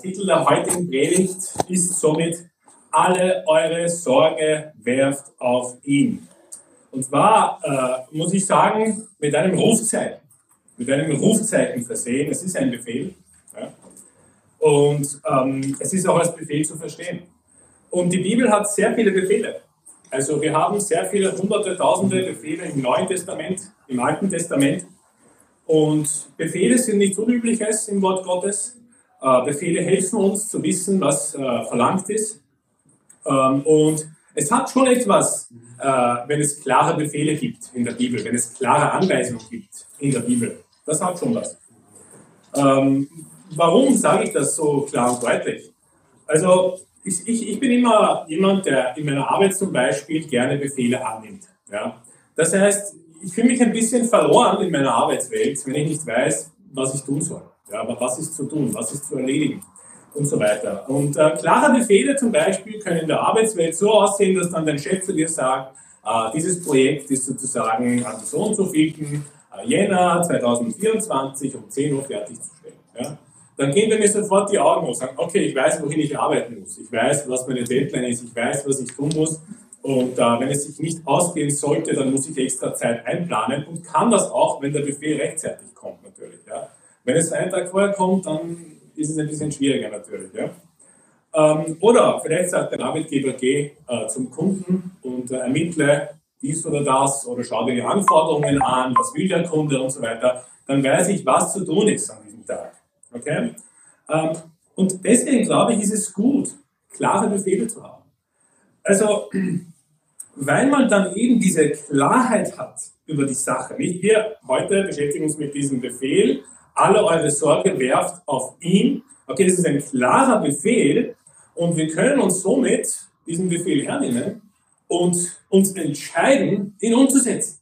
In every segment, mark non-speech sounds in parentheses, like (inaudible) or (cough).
Titel der heutigen Predigt ist somit Alle eure Sorge werft auf ihn. Und zwar äh, muss ich sagen, mit einem Rufzeichen, mit einem Rufzeichen versehen. Es ist ein Befehl. Ja? Und ähm, es ist auch als Befehl zu verstehen. Und die Bibel hat sehr viele Befehle. Also wir haben sehr viele hunderte, tausende Befehle im Neuen Testament, im Alten Testament. Und Befehle sind nichts Unübliches im Wort Gottes. Äh, Befehle helfen uns zu wissen, was äh, verlangt ist. Ähm, und es hat schon etwas, äh, wenn es klare Befehle gibt in der Bibel, wenn es klare Anweisungen gibt in der Bibel. Das hat schon was. Ähm, warum sage ich das so klar und deutlich? Also ich, ich, ich, bin immer jemand, der in meiner Arbeit zum Beispiel gerne Befehle annimmt. Ja? Das heißt, ich fühle mich ein bisschen verloren in meiner Arbeitswelt, wenn ich nicht weiß, was ich tun soll. Ja, aber was ist zu tun, was ist zu erledigen und so weiter. Und äh, klare Befehle zum Beispiel können in der Arbeitswelt so aussehen, dass dann dein Chef zu dir sagt, äh, dieses Projekt ist sozusagen an so und so vielten äh, Jänner 2024 um 10 Uhr fertigzustellen. Ja? Dann gehen mir sofort die Augen und sagen, okay, ich weiß, wohin ich arbeiten muss. Ich weiß, was meine Deadline ist. Ich weiß, was ich tun muss. Und äh, wenn es sich nicht ausgehen sollte, dann muss ich extra Zeit einplanen und kann das auch, wenn der Befehl rechtzeitig kommt? Wenn es einen Tag vorher kommt, dann ist es ein bisschen schwieriger natürlich. Ja? Ähm, oder vielleicht sagt der Arbeitgeber, geh äh, zum Kunden und äh, ermittle dies oder das oder schau dir die Anforderungen an, was will der Kunde und so weiter. Dann weiß ich, was zu tun ist an diesem Tag. Okay? Ähm, und deswegen glaube ich, ist es gut, klare Befehle zu haben. Also, (clears throat) weil man dann eben diese Klarheit hat über die Sache. Nicht? Wir heute beschäftigen uns mit diesem Befehl, alle eure Sorge werft auf ihn. Okay, das ist ein klarer Befehl und wir können uns somit diesen Befehl hernehmen und uns entscheiden, ihn umzusetzen.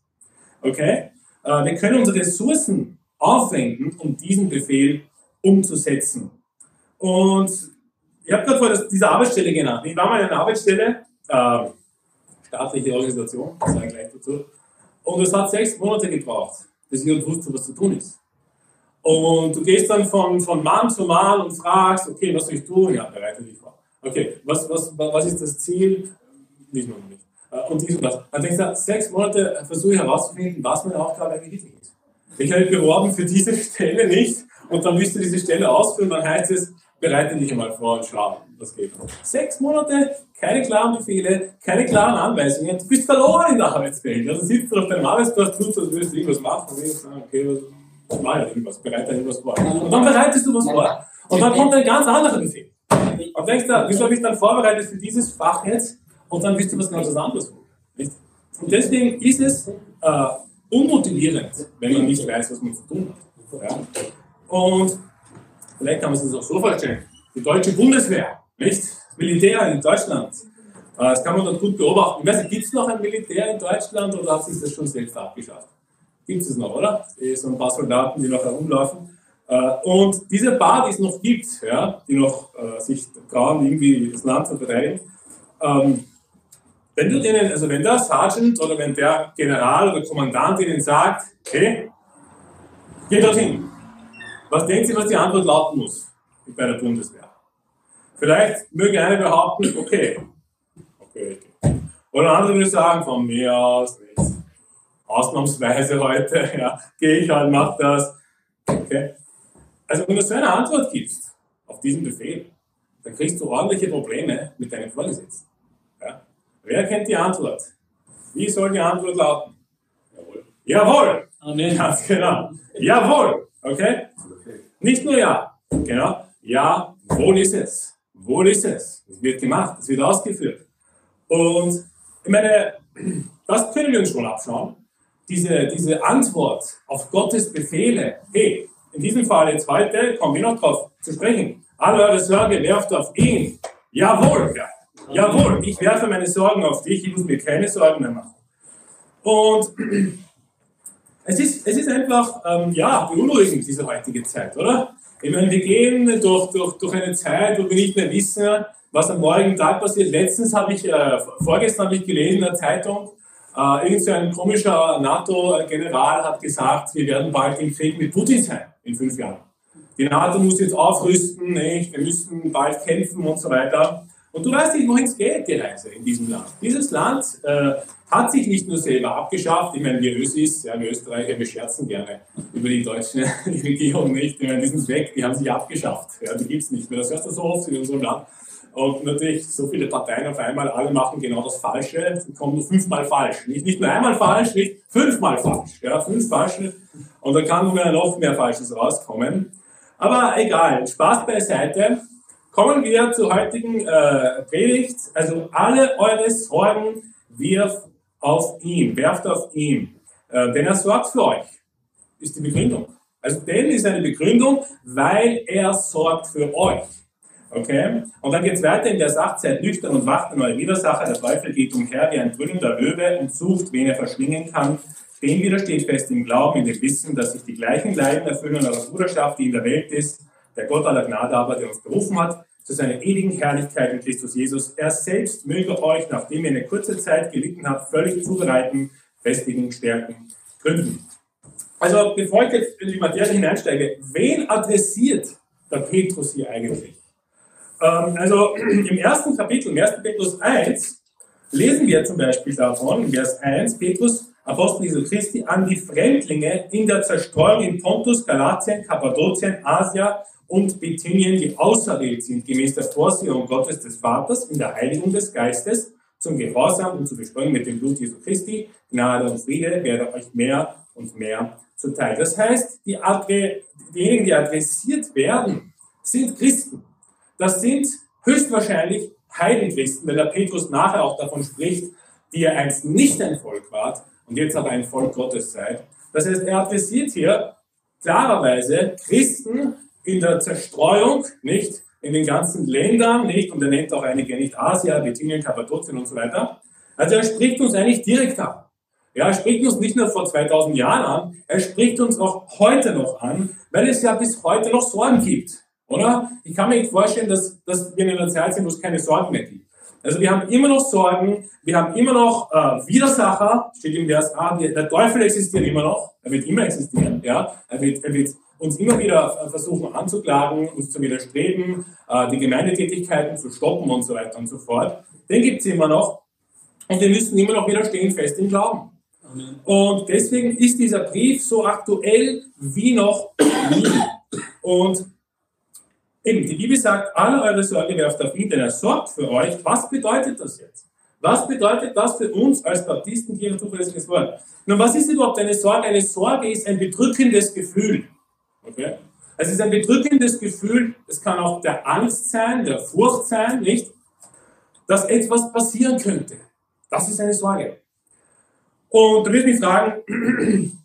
Okay? Äh, wir können unsere Ressourcen aufwenden, um diesen Befehl umzusetzen. Und ich habe gerade vor dieser Arbeitsstelle genannt. Ich war mal in einer Arbeitsstelle, äh, staatliche Organisation, sage ich gleich dazu, und es hat sechs Monate gebraucht, bis ich wusste, was zu tun ist. Und du gehst dann von, von Mann zu Mann und fragst, okay, was soll ich tun? Ja, bereite dich vor. Okay, was, was, was ist das Ziel? Wissen wir noch nicht. Äh, und dies und das. Dann denkst du, sechs Monate versuche ich herauszufinden, was meine Aufgabe eigentlich ist. Ich habe beworben für diese (laughs) Stelle nicht und dann müsst du diese Stelle ausführen, dann heißt es, bereite dich einmal vor und schau, was geht. Sechs Monate, keine klaren Befehle, keine klaren Anweisungen, du bist verloren in der Arbeitswelt. Also sitzt du auf deinem Arbeitsplatz, tust, als würdest du irgendwas machen und sagen, okay, was ich mache ja irgendwas, bereite irgendwas vor. Und dann bereitest du was vor. Und dann kommt ein ganz anderer Befehl. Und denkst du, wieso habe ich dann vorbereitet für dieses Fach jetzt? Und dann bist du was ganz anderes. Und deswegen ist es äh, unmotivierend, wenn man nicht weiß, was man zu tun hat. Ja? Und vielleicht kann man sich das auch so vorstellen. Die deutsche Bundeswehr, nicht? Militär in Deutschland. Äh, das kann man dort gut beobachten. Ich weiß nicht, gibt es noch ein Militär in Deutschland oder hat sich das schon selbst abgeschafft? Gibt es noch, oder? So ein paar Soldaten, die noch herumlaufen. Äh, und diese paar, die es noch gibt, ja, die noch äh, sich trauen, irgendwie das Land zu verteidigen, ähm, wenn du denen, also wenn der Sergeant oder wenn der General oder Kommandant ihnen sagt, hey, geh dorthin, was denken Sie, was die Antwort lauten muss bei der Bundeswehr? Vielleicht möge einer behaupten, okay, okay. Oder andere würde sagen, von mir aus ausnahmsweise heute, (laughs) ja, gehe ich halt, mach das. Okay. Also wenn du so eine Antwort gibst auf diesen Befehl, dann kriegst du ordentliche Probleme mit deinem Vorgesetzten. Ja? Wer kennt die Antwort? Wie soll die Antwort lauten? Jawohl. Jawohl! Amen. Ganz genau. Jawohl! Okay? Nicht nur ja. Genau. Ja, wohl ist es. Wohl ist es. Es wird gemacht, es wird ausgeführt. Und ich meine, (clears throat) das können wir uns schon abschauen diese, diese Antwort auf Gottes Befehle, hey, in diesem Fall jetzt heute, kommen wir noch drauf zu sprechen, alle eure Sorge werft auf ihn. Jawohl, ja. Jawohl, ich werfe meine Sorgen auf dich, ich muss mir keine Sorgen mehr machen. Und (clears throat) es ist, es ist einfach, ähm, ja, beunruhigend, diese heutige Zeit, oder? Ich meine, wir gehen durch, durch, durch eine Zeit, wo wir nicht mehr wissen, was am morgigen Tag passiert. Letztens habe ich, äh, vorgestern habe ich gelesen in der Zeitung, äh, irgend so ein komischer NATO-General hat gesagt, wir werden bald im Krieg mit Putin sein, in fünf Jahren. die NATO muss jetzt aufrüsten, nicht? wir müssen bald kämpfen und so weiter. Und du weißt nicht, wohin es geht, die Reise in diesem Land. Dieses Land äh, hat sich nicht nur selber abgeschafft, ich meine, wir Ösis, ja, wir Österreicher, wir scherzen gerne über die deutsche (laughs) Regierung nicht, ich meine, die sind weg, die haben sich abgeschafft, ja, die gibt es nicht mehr. Das hörst du so oft in unserem Land. Und natürlich so viele Parteien auf einmal, alle machen genau das Falsche, es kommen nur fünfmal falsch. Nicht, nicht nur einmal falsch, nicht fünfmal falsch. Ja, fünf falsche. Und dann kann nur noch mehr Falsches rauskommen. Aber egal, Spaß beiseite. Kommen wir zur heutigen äh, Predigt. Also alle eure Sorgen wirft auf ihn, werft auf ihn, äh, denn er sorgt für euch, ist die Begründung. Also denn ist eine Begründung, weil er sorgt für euch. Okay? Und dann geht es weiter in der Sache, seid nüchtern und wacht an eure Widersacher. Der Teufel geht umher wie ein brüllender Löwe und sucht, wen er verschlingen kann. Dem widersteht fest im Glauben, in dem Wissen, dass sich die gleichen Leiden erfüllen eurer Bruderschaft, die in der Welt ist. Der Gott aller Gnade aber, der uns berufen hat, zu seiner ewigen Herrlichkeit in Christus Jesus. Er selbst möge euch, nachdem ihr eine kurze Zeit gelitten habt, völlig zubereiten, festigen, stärken, gründen. Also, bevor ich jetzt in die Materie hineinsteige, wen adressiert der Petrus hier eigentlich? Ähm, also (clears throat) im ersten Kapitel, im 1. Petrus 1, lesen wir zum Beispiel davon, in Vers 1, Petrus, Apostel Jesu Christi, an die Fremdlinge in der Zerstreuung in Pontus, Galatien, Kappadokien, Asia und Bithynien, die auserwählt sind, gemäß der Vorsehung Gottes des Vaters in der Heiligung des Geistes, zum Gehorsam und zu Besprengung mit dem Blut Jesu Christi, Gnade und Friede werde euch mehr und mehr zuteil. Das heißt, die diejenigen, die adressiert werden, sind Christen. Das sind höchstwahrscheinlich Heidenchristen, weil der Petrus nachher auch davon spricht, die ihr einst nicht ein Volk wart und jetzt aber ein Volk Gottes seid. Das heißt, er adressiert hier klarerweise Christen in der Zerstreuung, nicht in den ganzen Ländern, nicht, und er nennt auch einige nicht Asia, Bithynien, Kappadokien und so weiter. Also er spricht uns eigentlich direkt an. Ja, er spricht uns nicht nur vor 2000 Jahren an, er spricht uns auch heute noch an, weil es ja bis heute noch Sorgen gibt. Oder? Ich kann mir nicht vorstellen, dass, dass wir in einer Zeit sind, wo es keine Sorgen mehr gibt. Also wir haben immer noch Sorgen, wir haben immer noch äh, Widersacher, steht im Vers A, der Teufel existiert immer noch, er wird immer existieren, ja, er wird, er wird uns immer wieder versuchen anzuklagen, uns zu widerstreben, äh, die Gemeindetätigkeiten zu stoppen und so weiter und so fort. Den gibt es immer noch und wir müssen immer noch wieder stehen fest im Glauben. Und deswegen ist dieser Brief so aktuell wie noch nie. Und Eben, die Bibel sagt, alle eure Sorge werft auf ihn, denn er sorgt für euch. Was bedeutet das jetzt? Was bedeutet das für uns als Baptisten, die ein zuverlässiges Wort? Nun, was ist überhaupt eine Sorge? Eine Sorge ist ein bedrückendes Gefühl. Okay? Es ist ein bedrückendes Gefühl, es kann auch der Angst sein, der Furcht sein, nicht? Dass etwas passieren könnte. Das ist eine Sorge. Und du wirst mich fragen, (clears throat)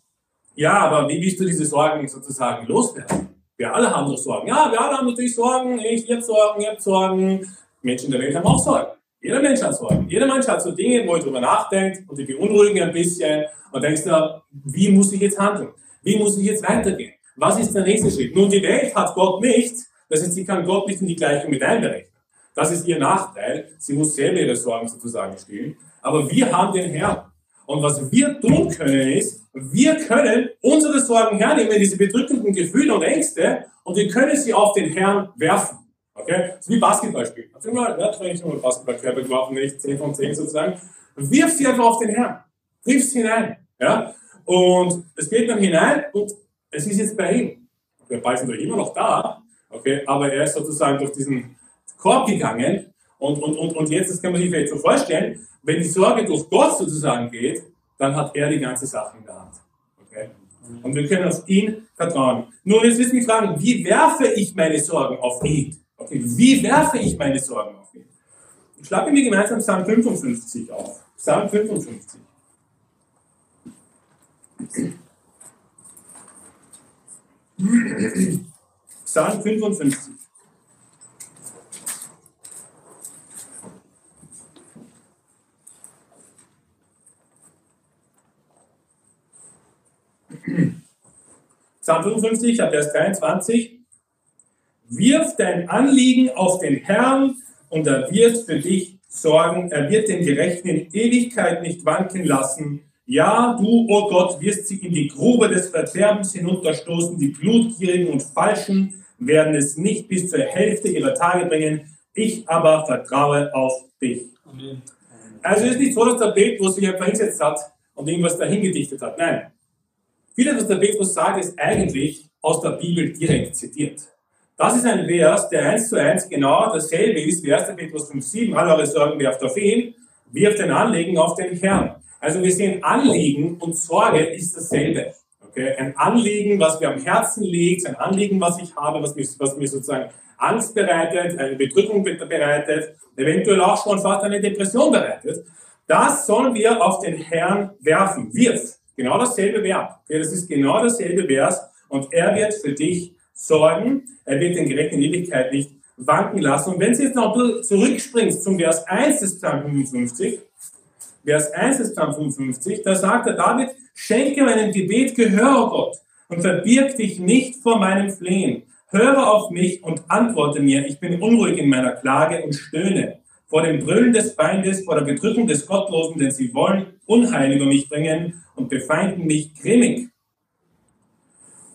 ja, aber wie willst du diese Sorgen sozusagen loswerden? Wir alle haben doch Sorgen. Ja, wir alle haben natürlich Sorgen. Ich, ihr habt Sorgen, ihr habt Sorgen. Menschen der Welt haben auch Sorgen. Jeder Mensch hat Sorgen. Jeder Mensch hat so Dinge, wo er drüber nachdenkt und die beunruhigen ein bisschen und denkst du, wie muss ich jetzt handeln? Wie muss ich jetzt weitergehen? Was ist der nächste Schritt? Nun, die Welt hat Gott nicht. Das heißt, sie kann Gott nicht in die Gleichung mit einberechnen. Das ist ihr Nachteil. Sie muss selber ihre Sorgen sozusagen stillen. Aber wir haben den Herrn. Und was wir tun können ist, wir können unsere Sorgen hernehmen, diese bedrückenden Gefühle und Ängste, und wir können sie auf den Herrn werfen. Okay? Ist wie Basketballspielen. Hast du mal, ja, ich habe mal Basketballkörper geworfen, nicht 10 von 10 sozusagen. Wirf sie einfach auf den Herrn. Triff sie hinein. Ja? Und es geht dann hinein und es ist jetzt bei ihm. Der Ball ist natürlich immer noch da, okay? aber er ist sozusagen durch diesen Korb gegangen und, und, und, und jetzt, das kann man sich vielleicht so vorstellen, wenn die Sorge durch Gott sozusagen geht, dann hat er die ganze Sache in der Hand. Okay? Und wir können auf ihn vertrauen. Nun, jetzt müssen wir fragen, wie werfe ich meine Sorgen auf ihn? Okay, wie werfe ich meine Sorgen auf ihn? Schlagen wir gemeinsam Psalm 55 auf. Psalm 55. Psalm 55. Psalm 55, Vers 23. Wirf dein Anliegen auf den Herrn und er wird für dich sorgen. Er wird den Gerechten in Ewigkeit nicht wanken lassen. Ja, du, o oh Gott, wirst sie in die Grube des Verderbens hinunterstoßen, die Blutgierigen und Falschen werden es nicht bis zur Hälfte ihrer Tage bringen. Ich aber vertraue auf dich. Amen. Also es ist nicht so, dass der Petrus sich einfach hingesetzt hat und irgendwas dahin gedichtet hat. Nein. Vieles, was der Petrus sagt, ist eigentlich aus der Bibel direkt zitiert. Das ist ein Vers, der eins zu eins genau dasselbe ist wie 1. Petrus 5,7. Alle eure Sorgen werft auf ihn, wirft den Anliegen auf den Herrn. Also wir sehen, Anliegen und Sorge ist dasselbe. Okay? Ein Anliegen, was mir am Herzen liegt, ein Anliegen, was ich habe, was mir, was mir sozusagen Angst bereitet, eine Bedrückung bereitet, eventuell auch schon fast eine Depression bereitet. Das sollen wir auf den Herrn werfen. Wirf. Genau dasselbe Verb. Okay? Das ist genau dasselbe Vers und er wird für dich sorgen. Er wird den gerechten Ewigkeit nicht wanken lassen. Und wenn Sie jetzt noch zurückspringst zum Vers 1 des Psalm 55, Vers 1 des Psalm 55, da sagt der David, schenke meinem Gebet Gehör, Gott, und verbirg dich nicht vor meinem Flehen. Höre auf mich und antworte mir. Ich bin unruhig in meiner Klage und stöhne vor dem Brüllen des Feindes, vor der Bedrückung des Gottlosen, denn sie wollen Unheil über mich bringen und befeinden mich grimmig.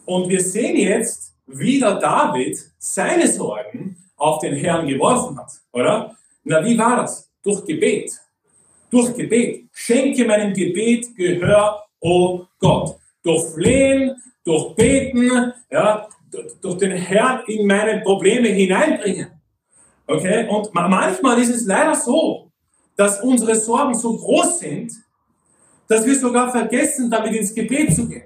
Und wir sehen jetzt, wie der David seine Sorgen auf den Herrn geworfen hat, oder? Na, wie war das? Durch Gebet durch Gebet. Schenke meinem Gebet Gehör, o oh Gott. Durch Flehen, durch Beten, ja, durch den Herrn in meine Probleme hineinbringen. Okay? Und manchmal ist es leider so, dass unsere Sorgen so groß sind, dass wir sogar vergessen, damit ins Gebet zu gehen.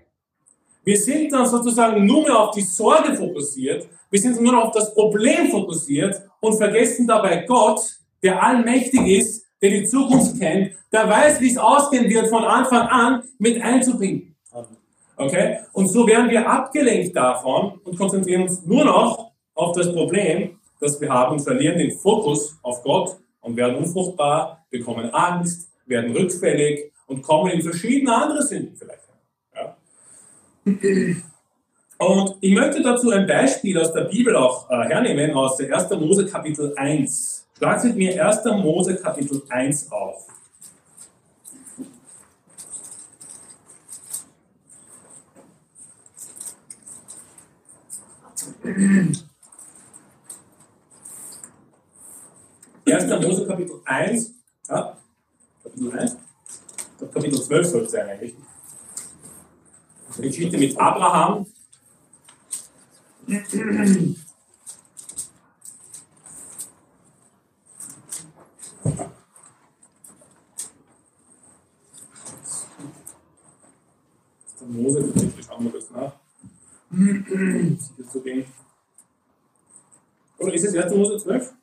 Wir sind dann sozusagen nur mehr auf die Sorge fokussiert, wir sind nur noch auf das Problem fokussiert und vergessen dabei Gott, der allmächtig ist, der die Zukunft kennt, der weiß, wie es ausgehen wird, von Anfang an mit einzubinden. Okay? Und so werden wir abgelenkt davon und konzentrieren uns nur noch auf das Problem, das wir haben, verlieren den Fokus auf Gott und werden unfruchtbar, bekommen Angst, werden rückfällig und kommen in verschiedene andere Sünden vielleicht. Ja? Und ich möchte dazu ein Beispiel aus der Bibel auch äh, hernehmen, aus der 1. Mose Kapitel 1. Schlagt mit mir 1. Mose Kapitel 1 auf. Erster Mose Kapitel 1, ja, Kapitel 1, Kapitel 12 sollte es eigentlich. Geschichte mit Abraham. Mose, ich schauen wir das nach. Sicher zu gehen. Oder ist es 1. Mose 12?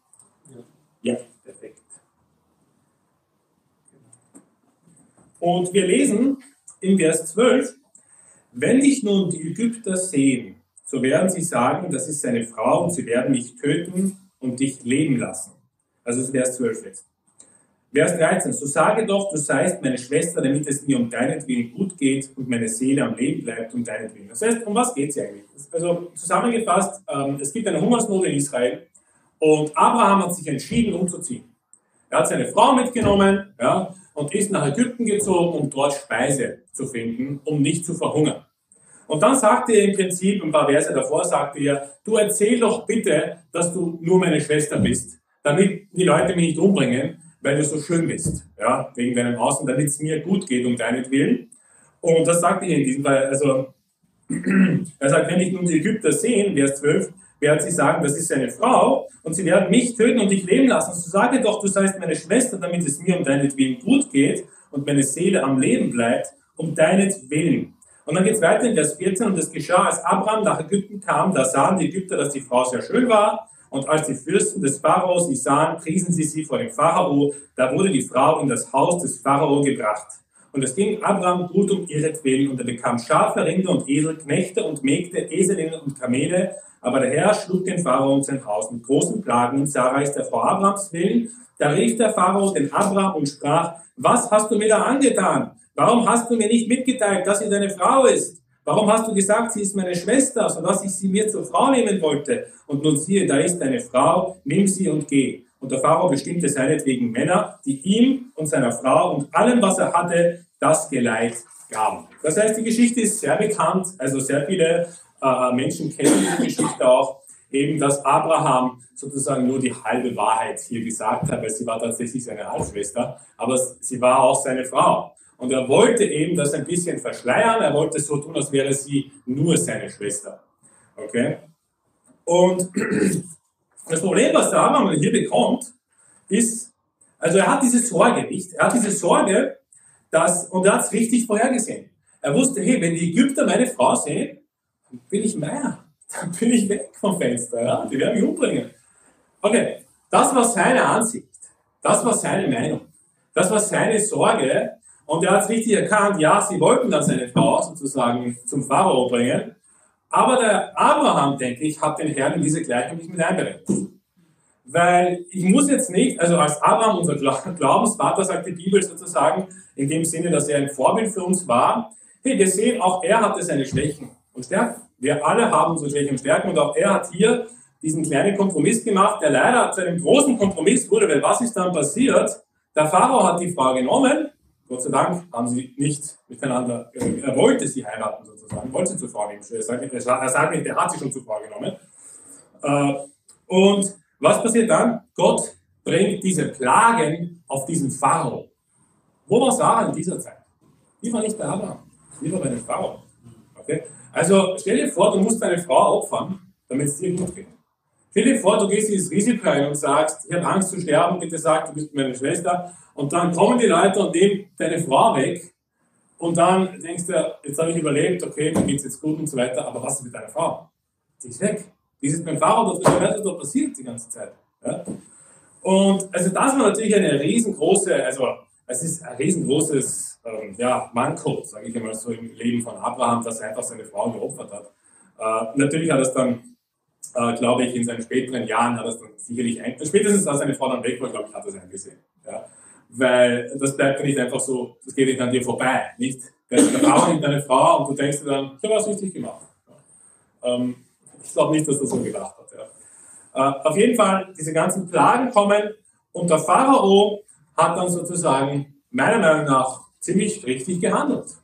Ja. ja, perfekt. Und wir lesen im Vers 12, wenn dich nun die Ägypter sehen, so werden sie sagen, das ist seine Frau und sie werden mich töten und dich leben lassen. Also ist Vers 12 jetzt. Vers 13, so sage doch, du seist meine Schwester, damit es mir um deinetwillen gut geht und meine Seele am Leben bleibt um deinetwillen. Das heißt, um was geht es eigentlich? Also zusammengefasst, ähm, es gibt eine Hungersnot in Israel und Abraham hat sich entschieden, umzuziehen. Er hat seine Frau mitgenommen ja, und ist nach Ägypten gezogen, um dort Speise zu finden, um nicht zu verhungern. Und dann sagte er im Prinzip, ein paar Verse davor, sagte er, du erzähl doch bitte, dass du nur meine Schwester bist, damit die Leute mich nicht umbringen weil du so schön bist, ja, wegen deinem Außen, damit es mir gut geht um deinetwillen. Und das sagt er in diesem Fall, also, (clears throat) er sagt, wenn ich nun die Ägypter sehen, Vers 12, werden sie sagen, das ist seine Frau, und sie werden mich töten und dich leben lassen. So sage doch, du seist meine Schwester, damit es mir um deinetwillen gut geht und meine Seele am Leben bleibt, um deinetwillen. Und dann geht es weiter in Vers 14, und es geschah, als Abraham nach Ägypten kam, da sahen die Ägypter, dass die Frau sehr schön war, und als die Fürsten des Pharaos sie sahen, priesen sie sie vor dem Pharao. Da wurde die Frau in das Haus des Pharao gebracht. Und es ging Abraham gut um ihretwillen, und er bekam Schafe, Rinder und Esel, Knechte und Mägde, Eselinnen und Kamele. Aber der Herr schlug den Pharao und sein Haus mit großen Plagen und Sarais der Frau Abrahams willen. Da rief der Pharao den Abraham und sprach, was hast du mir da angetan? Warum hast du mir nicht mitgeteilt, dass sie deine Frau ist? Warum hast du gesagt, sie ist meine Schwester, sodass ich sie mir zur Frau nehmen wollte? Und nun siehe, da ist deine Frau, nimm sie und geh. Und der Pharao bestimmte seinetwegen Männer, die ihm und seiner Frau und allem, was er hatte, das Geleit gaben. Das heißt, die Geschichte ist sehr bekannt, also sehr viele äh, Menschen kennen die Geschichte auch. eben, dass Abraham sozusagen nur die halbe Wahrheit hier gesagt hat, weil sie war tatsächlich seine Halbschwester, aber sie war auch seine Frau. Und er wollte eben das ein bisschen verschleiern, er wollte so tun, als wäre sie nur seine Schwester. Okay? Und das Problem, was der Abraham hier bekommt, ist, also er hat diese Sorge nicht. Er hat diese Sorge, dass, und er hat es richtig vorhergesehen. Er wusste, hey, wenn die Ägypter meine Frau sehen, dann bin ich mehr. (laughs) Dann bin ich weg vom Fenster. Ja? Die werden mich umbringen. Okay, das war seine Ansicht. Das war seine Meinung. Das war seine Sorge. Und er hat es richtig erkannt, ja, sie wollten dann seine Frau sozusagen zum Pharao bringen. Aber der Abraham, denke ich, hat den Herrn in diese Gleichung nicht mit einberechnet. Weil ich muss jetzt nicht, also als Abraham unser Glaubensvater, sagt die Bibel sozusagen, in dem Sinne, dass er ein Vorbild für uns war, hey, wir sehen, auch er hatte seine Schwächen und Stärken. Wir alle haben unsere Schwächen und Stärken und auch er hat hier diesen kleinen Kompromiss gemacht, der leider zu einem großen Kompromiss wurde, weil was ist dann passiert? Der Pharao hat die Frau genommen, Gott sei Dank haben sie nicht miteinander, äh, er wollte sie heiraten sozusagen, wollte sie zur Frau nehmen. Er sagt, er sagt nicht, er hat sie schon zur Frau genommen. Äh, und was passiert dann? Gott bringt diese Plagen auf diesen Pharao. Wo war Sarah in dieser Zeit? Die war nicht bei Abraham, die war bei dem Pharao. Okay? Also stell dir vor, du musst deine Frau opfern, damit es dir gut geht. Stell dir vor, du gehst dieses Risiko ein und sagst, ich habe Angst zu sterben, bitte sag, du bist meine Schwester. Und dann kommen die Leute und nehmen deine Frau weg. Und dann denkst du, jetzt habe ich überlebt, okay, mir geht es jetzt gut und so weiter, aber was ist mit deiner Frau? Die ist weg. Dieses beim Fahrrad, das weiß, was da passiert die ganze Zeit. Ja? Und also das war natürlich eine riesengroße, also es ist ein riesengroßes ähm, ja, Manko, sage ich einmal so im Leben von Abraham, dass er einfach seine Frau geopfert hat. Äh, natürlich hat er es dann, äh, glaube ich, in seinen späteren Jahren hat er es dann sicherlich ein, spätestens als seine Frau dann weg war, glaube ich, hat er es eingesehen. Ja? Weil das bleibt ja nicht einfach so, das geht nicht an dir vorbei, nicht? Der, der nimmt deine Frau und du denkst dir dann, ich habe was richtig gemacht. Ähm, ich glaube nicht, dass er so gedacht hat. Ja. Äh, auf jeden Fall, diese ganzen Plagen kommen und der Pharao hat dann sozusagen meiner Meinung nach ziemlich richtig gehandelt.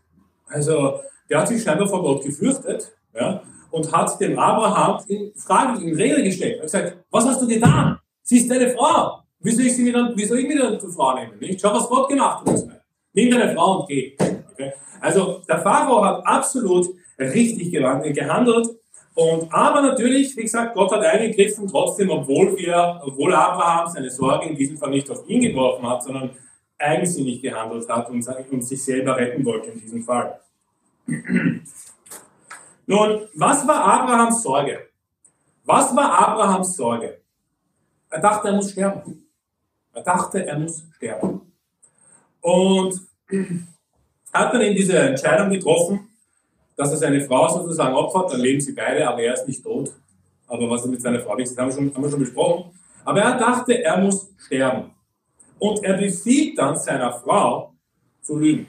Also der hat sich scheinbar vor Gott gefürchtet ja, und hat dem Abraham in Frage, in Rede gestellt. Er hat gesagt, was hast du getan? Sie ist deine Frau. Wie soll ich sie wieder, wie soll ich wieder zur Frau nehmen? Nicht? Schau, was Gott gemacht hat. Nimm deine Frau und geh. Okay? Also der Pharao hat absolut richtig gehandelt und, aber natürlich, wie gesagt, Gott hat eingegriffen, trotzdem, obwohl wir, obwohl Abraham seine Sorge in diesem Fall nicht auf ihn geworfen hat, sondern eigensinnig gehandelt hat und, und sich selber retten wollte in diesem Fall. (clears throat) Nun, was war Abrahams Sorge? Was war Abrahams Sorge? Er dachte, er muss sterben. Er dachte, er muss sterben. Und hat dann eben diese Entscheidung getroffen, dass er seine Frau sozusagen opfert, dann leben sie beide, aber er ist nicht tot. Aber was er mit seiner Frau wichtig haben wir schon, haben wir schon besprochen. Aber er dachte, er muss sterben. Und er befiehlt dann seiner Frau zu lügen.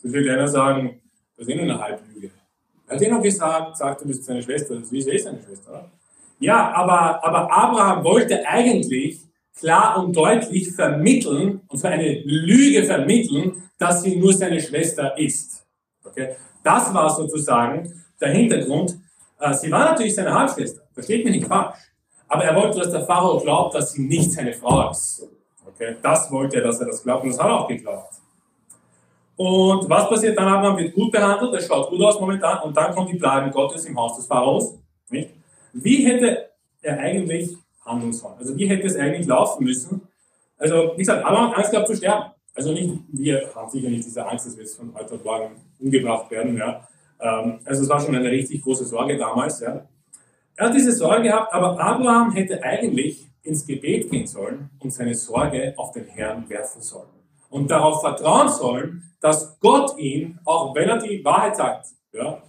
So will einer sagen, das ist nur eine Halblüge. Er hat eh noch gesagt, sagt, du bist seine Schwester, das ist eh seine Schwester? Ja, aber, aber Abraham wollte eigentlich klar und deutlich vermitteln, und zwar eine Lüge vermitteln, dass sie nur seine Schwester ist. Okay? Das war sozusagen der Hintergrund. Äh, sie war natürlich seine Halbschwester, versteht mich nicht falsch. Aber er wollte, dass der Pharao glaubt, dass sie nicht seine Frau ist. Okay? Das wollte er, dass er das glaubt und das hat er auch geglaubt. Und was passiert dann? Abraham wird gut behandelt, er schaut gut aus momentan und dann kommt die Plagen Gottes im Haus des Pharaos. Nicht? Wie hätte er eigentlich sollen? Also wie hätte es eigentlich laufen müssen? Also wie gesagt, Abraham hat Angst gehabt zu sterben. Also nicht, wir haben sicher nicht diese Angst, dass wir jetzt von heute auf morgen umgebracht werden. Ja. Ähm, also es war schon eine richtig große Sorge damals. Ja. Er hat diese Sorge gehabt, aber Abraham hätte eigentlich ins Gebet gehen sollen und seine Sorge auf den Herrn werfen sollen. Und darauf vertrauen sollen, dass Gott ihn, auch wenn er die Wahrheit sagt, ja,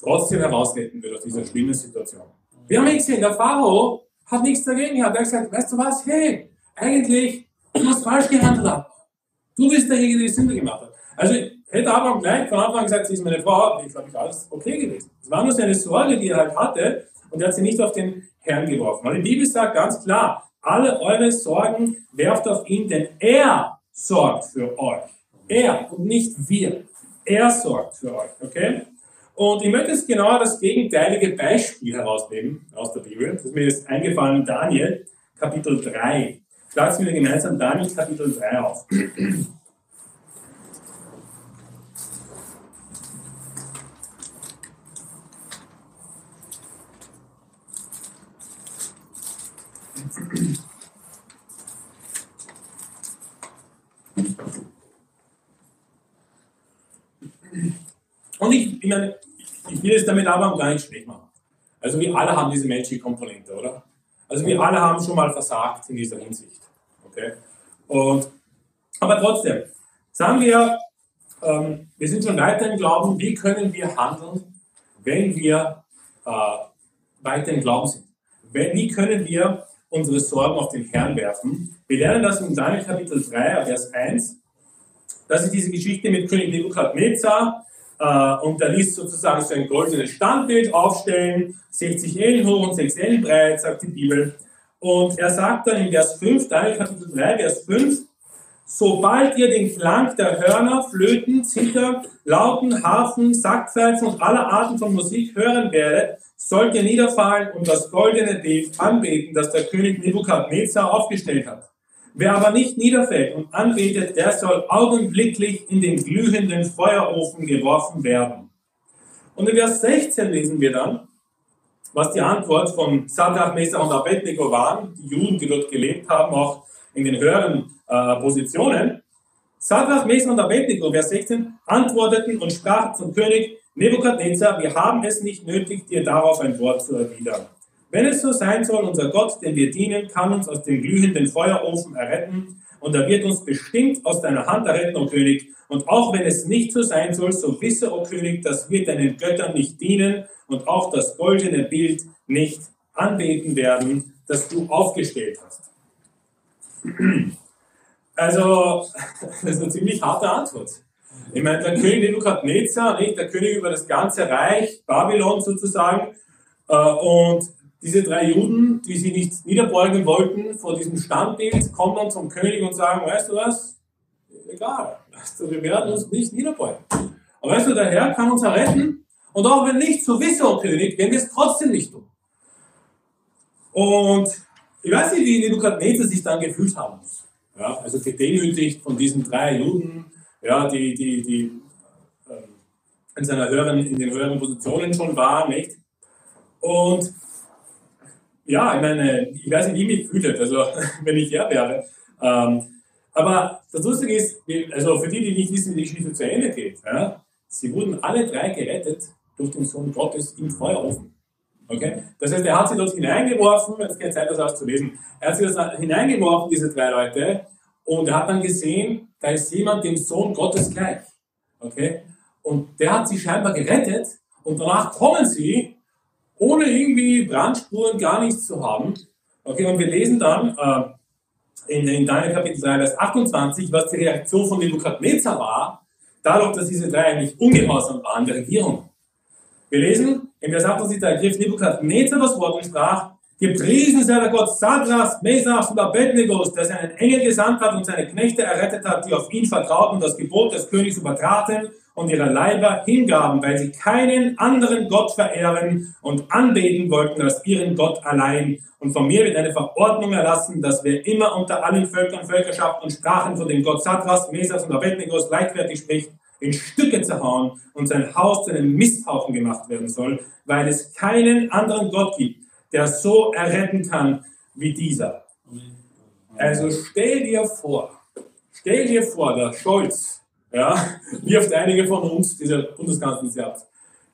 trotzdem herausretten wird aus dieser schlimmen Situation. Wir haben gesehen, der Pharao hat nichts dagegen gehabt. Er hat gesagt, weißt du was, hey, eigentlich, du hast falsch gehandelt. Du bist derjenige, der die Sünde gemacht hat. Also hätte Abraham gleich von Anfang an gesagt, sie ist meine Frau, ich glaube, ich alles okay gewesen. Es war nur seine Sorge, die er halt hatte, und er hat sie nicht auf den Herrn geworfen. Und die Bibel sagt ganz klar, alle eure Sorgen werft auf ihn, denn er sorgt für euch. Er und nicht wir. Er sorgt für euch, okay? Und ich möchte jetzt genau das gegenteilige Beispiel herausnehmen aus der Bibel. Das ist mir jetzt eingefallen, Daniel, Kapitel 3. Schlagt mir gemeinsam Daniel, Kapitel 3 auf. Und ich, ich meine, ich will es damit aber gar nicht schlecht machen. Also wir alle haben diese menschliche Komponente, oder? Also wir alle haben schon mal versagt in dieser Hinsicht. Okay? Und, aber trotzdem, sagen wir, ähm, wir sind schon weiter im Glauben, wie können wir handeln, wenn wir äh, weiter im Glauben sind? Wenn, wie können wir unsere Sorgen auf den Herrn werfen? Wir lernen das in Daniel Kapitel 3, Vers 1. Das ist diese Geschichte mit König Nebukadnezar. Äh, und er ließ sozusagen so ein goldenes Standbild aufstellen, 60 Ellen hoch und 6 Ellen breit, sagt die Bibel. Und er sagt dann in Vers 5, Daniel Kapitel 3, Vers 5, sobald ihr den Klang der Hörner, Flöten, Zither, Lauten, Harfen, Sackpfeifen und aller Arten von Musik hören werdet, sollt ihr niederfallen und das goldene Bild anbeten, das der König Nebukadnezar aufgestellt hat. Wer aber nicht niederfällt und anbetet, der soll augenblicklich in den glühenden Feuerofen geworfen werden. Und in Vers 16 lesen wir dann, was die Antwort von Sadrach, Mesach und Abednego waren, die Juden, die dort gelebt haben, auch in den höheren äh, Positionen. Sadrach, Mesach und Abednego, Vers 16, antworteten und sprachen zum König Nebukadnezar, wir haben es nicht nötig, dir darauf ein Wort zu erwidern. Wenn es so sein soll, unser Gott, den wir dienen, kann uns aus dem glühenden Feuerofen erretten und er wird uns bestimmt aus deiner Hand erretten, o König. Und auch wenn es nicht so sein soll, so wisse, o König, dass wir deinen Göttern nicht dienen und auch das goldene Bild nicht anbeten werden, das du aufgestellt hast. Also, (laughs) das ist eine ziemlich harte Antwort. Ich meine, der König Nebukadnezar, nicht, der König über das ganze Reich, Babylon sozusagen, äh, und diese drei Juden, die sich nicht niederbeugen wollten vor diesem Standbild, kommen dann zum König und sagen, weißt du was, egal, also wir werden uns nicht niederbeugen. Aber weißt du, der Herr kann uns erretten und auch wenn nicht, so wisse, o König, werden wir es trotzdem nicht tun. Und ich weiß nicht, wie Nebukadnezar sich dann gefühlt haben muss. Ja, also gedemütigt von diesen drei Juden, ja, die, die, die ähm, in, seiner höheren, in den höheren Positionen schon waren, nicht? Und ja, ich meine, ich weiß nicht, wie mich fühlt, also (laughs) wenn ich er wäre. Ähm, aber das Lustige ist, also für die, die nicht wissen, wie die Geschichte zu Ende geht, ja, sie wurden alle drei gerettet durch den Sohn Gottes im Feuerofen. Okay? Das heißt, er hat sie dort hineingeworfen, jetzt keine Zeit, das auszulesen, er hat sie das hineingeworfen, diese drei Leute, und er hat dann gesehen, da ist jemand dem Sohn Gottes gleich. Okay? Und der hat sie scheinbar gerettet, und danach kommen sie ohne irgendwie Brandspuren gar nichts zu haben. Okay, und wir lesen dann äh, in, in Daniel Kapitel 3, Vers 28, was die Reaktion von Nebukadnezar war, dadurch, dass diese drei eigentlich ungehorsam waren, der Regierung. Wir lesen, in Vers 28 ergriff Nebukadnezar das Wort und sprach, Gepriesen sei der Gott Sadras, Mesachs und Abednego, der seinen Engel gesandt hat und seine Knechte errettet hat, die auf ihn vertrauten und das Gebot des Königs übertraten und ihre Leiber hingaben, weil sie keinen anderen Gott verehren und anbeten wollten als ihren Gott allein. Und von mir wird eine Verordnung erlassen, dass wer immer unter allen Völkern, Völkerschaften und Sprachen von dem Gott Satras, Mesas und Abednego leichtfertig spricht, in Stücke zerhauen und sein Haus zu einem Misthaufen gemacht werden soll, weil es keinen anderen Gott gibt, der so erretten kann wie dieser. Also stell dir vor, stell dir vor, der Scholz, ja, wirft einige von uns, dieser Bundeskanzler,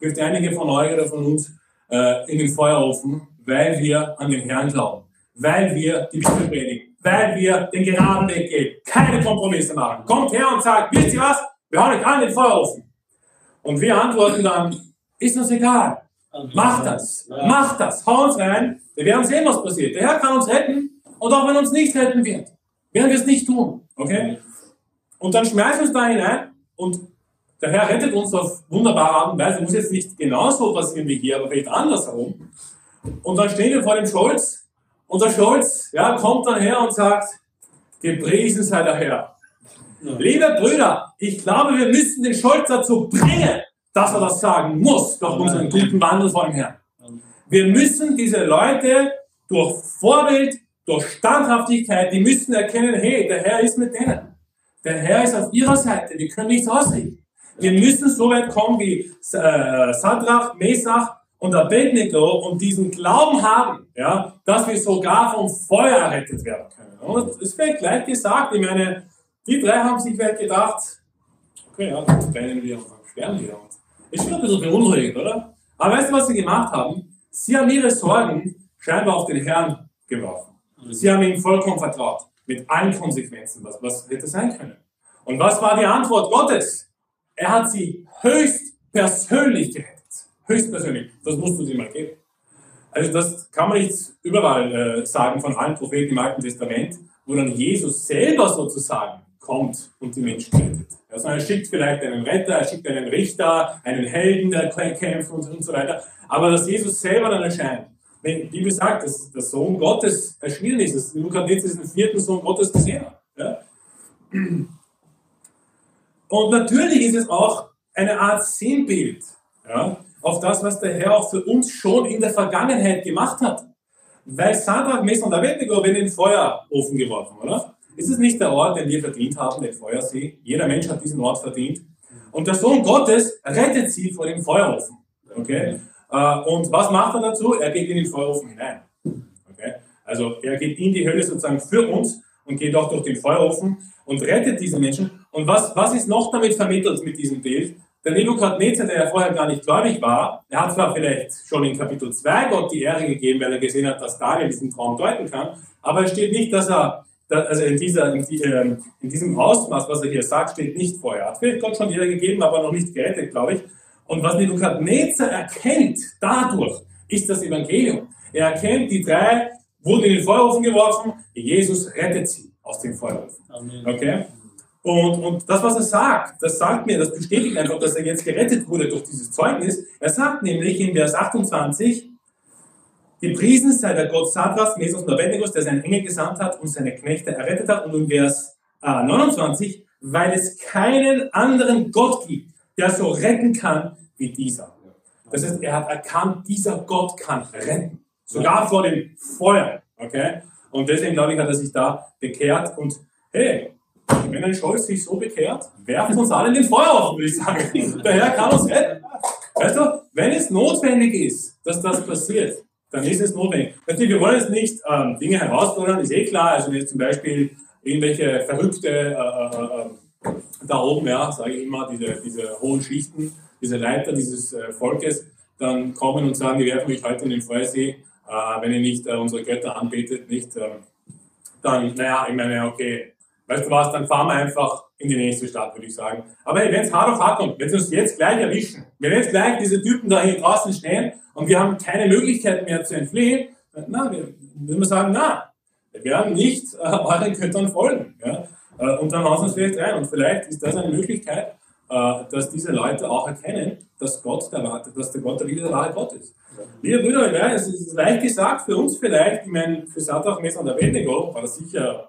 wirft einige von euch oder von uns äh, in den Feuerofen, weil wir an den Herrn glauben, weil wir die Bibel predigen, weil wir den geraden Weg gehen, keine Kompromisse machen. Kommt her und sagt, wisst ihr was? Wir hauen euch an den Feuerofen. Und wir antworten dann, ist uns egal. Macht das, macht das, hau uns rein. Wir werden sehen, was passiert. Der Herr kann uns retten und auch wenn uns nicht retten wird, werden wir es nicht tun. Okay? Und dann schmeißen wir uns da hinein und der Herr rettet uns auf wunderbare Art und Weise. Muss jetzt nicht genauso passieren wie hier, aber vielleicht andersherum. Und dann stehen wir vor dem Scholz und der Scholz ja, kommt dann her und sagt, gepriesen sei der Herr. Ja. Liebe Brüder, ich glaube, wir müssen den Scholz dazu bringen, dass er das sagen muss durch unseren guten Wandel vor dem Herrn. Wir müssen diese Leute durch Vorbild, durch Standhaftigkeit, die müssen erkennen, hey, der Herr ist mit denen. Der Herr ist auf ihrer Seite, wir können nichts ausrichten. Wir müssen so weit kommen wie äh, Sadrach, Mesach und Abednego und diesen Glauben haben, ja, dass wir sogar vom Feuer errettet werden können. Und es wird gleich gesagt, ich meine, die drei haben sich vielleicht gedacht, okay, ja, dann brennen wir und sterben wir. Und ist schon ein bisschen beunruhigend, oder? Aber weißt du, was sie gemacht haben? Sie haben ihre Sorgen scheinbar auf den Herrn geworfen. Sie haben ihm vollkommen vertraut. Mit allen Konsequenzen. Was, was hätte sein können? Und was war die Antwort Gottes? Er hat sie höchst persönlich gerettet. Höchst persönlich. Das musst du dir mal geben. Also das kann man nicht überall äh, sagen von allen Propheten im Alten Testament, wo dann Jesus selber sozusagen kommt und die Menschen rettet. Also er schickt vielleicht einen Retter, er schickt einen Richter, einen Helden, der kämpft und, und so weiter. Aber dass Jesus selber dann erscheint, wenn die Bibel sagt, dass der Sohn Gottes erschienen ist, dass Lukas jetzt den vierten Sohn Gottes gesehen. Ja? Und natürlich ist es auch eine Art Sinnbild ja, auf das, was der Herr auch für uns schon in der Vergangenheit gemacht hat. Weil Sandra, Mess und Abednego werden in den Feuerofen geworfen, oder? Ist es nicht der Ort, den wir verdient haben, den Feuersee? Jeder Mensch hat diesen Ort verdient. Und der Sohn Gottes rettet sie vor dem Feuerofen. Okay? Äh, und was macht er dazu? Er geht in den Feuerofen hinein. Okay? Also er geht in die Hölle sozusagen für uns und geht auch durch den Feuerofen und rettet diese Menschen. Und was, was ist noch damit vermittelt mit diesem Bild? Der Nebukadnezar, der ja vorher gar nicht gläubig war, er hat zwar vielleicht schon in Kapitel 2 Gott die Ehre gegeben, weil er gesehen hat, dass Daniel diesen Traum deuten kann, aber es steht nicht, dass er, also in, dieser, in, die, ähm, in diesem Ausmaß, was er hier sagt, steht nicht vorher. Er hat vielleicht Gott schon die Ehre gegeben, aber noch nicht gerettet, glaube ich. Und was Nebukadnezar erkennt dadurch, ist das Evangelium. Er erkennt, die drei wurden in den Feuerofen geworfen, Jesus rettet sie aus dem Feuerofen. Okay? Und, und das, was er sagt, das sagt mir, das bestätigt einfach, dass er jetzt gerettet wurde durch dieses Zeugnis. Er sagt nämlich in Vers 28, Gepriesen sei der Gott Sadras, Mesos und Abednego, der seinen Engel gesandt hat und seine Knechte errettet hat. Und in Vers äh, 29, weil es keinen anderen Gott gibt, der so retten kann wie dieser. Das heißt, er hat erkannt, dieser Gott kann retten. Sogar vor dem Feuer. Okay? Und deswegen, glaube ich, hat er sich da bekehrt und hey, wenn ein Scholz sich so bekehrt, werfen uns alle in den Feuer auf, würde ich sagen. (laughs) Der Herr kann uns retten. Weißt du, wenn es notwendig ist, dass das passiert, dann ist es notwendig. Natürlich, wir wollen jetzt nicht ähm, Dinge herausfordern, ist eh klar. Also wenn jetzt zum Beispiel irgendwelche verrückte äh, äh, äh, da oben, ja, sage ich immer, diese, diese hohen Schichten, diese Leiter dieses äh, Volkes, dann kommen und sagen, wir werfen euch heute in den Feuersee, äh, wenn ihr nicht äh, unsere Götter anbetet, nicht, ähm, dann, naja, ich meine, okay, weißt du was, dann fahren wir einfach in die nächste Stadt, würde ich sagen. Aber hey, wenn es hart auf hart kommt, wenn sie uns jetzt gleich erwischen, wenn jetzt gleich diese Typen da hier draußen stehen und wir haben keine Möglichkeit mehr zu entfliehen, na, wir, würden wir sagen, na, wir werden nicht äh, (laughs) euren Göttern folgen. Ja? Äh, und dann hauen sie uns vielleicht rein. Und vielleicht ist das eine Möglichkeit, äh, dass diese Leute auch erkennen, dass Gott der, dass der Gott der wahre Gott ist. Liebe Brüder, ja, es ist leicht gesagt für uns vielleicht, ich meine, für Sadrach, Messer und Abednego war das sicher